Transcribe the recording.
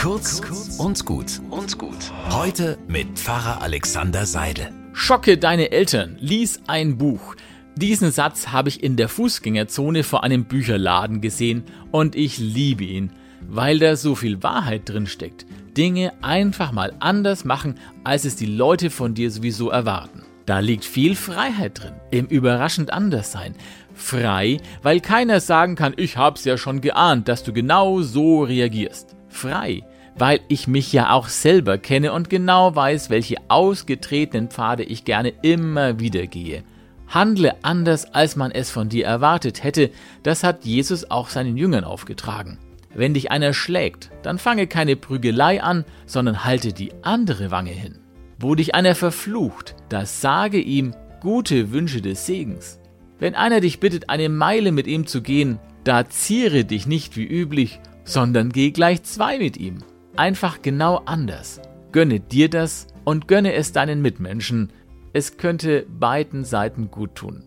Kurz und gut und gut. Heute mit Pfarrer Alexander Seidel. Schocke deine Eltern, lies ein Buch. Diesen Satz habe ich in der Fußgängerzone vor einem Bücherladen gesehen und ich liebe ihn, weil da so viel Wahrheit drin steckt. Dinge einfach mal anders machen, als es die Leute von dir sowieso erwarten. Da liegt viel Freiheit drin, im überraschend Anderssein. Frei, weil keiner sagen kann, ich hab's ja schon geahnt, dass du genau so reagierst. Frei, weil ich mich ja auch selber kenne und genau weiß, welche ausgetretenen Pfade ich gerne immer wieder gehe. Handle anders, als man es von dir erwartet hätte, das hat Jesus auch seinen Jüngern aufgetragen. Wenn dich einer schlägt, dann fange keine Prügelei an, sondern halte die andere Wange hin. Wo dich einer verflucht, da sage ihm gute Wünsche des Segens. Wenn einer dich bittet, eine Meile mit ihm zu gehen, da ziere dich nicht wie üblich, sondern geh gleich zwei mit ihm. Einfach genau anders. Gönne dir das und gönne es deinen Mitmenschen. Es könnte beiden Seiten gut tun.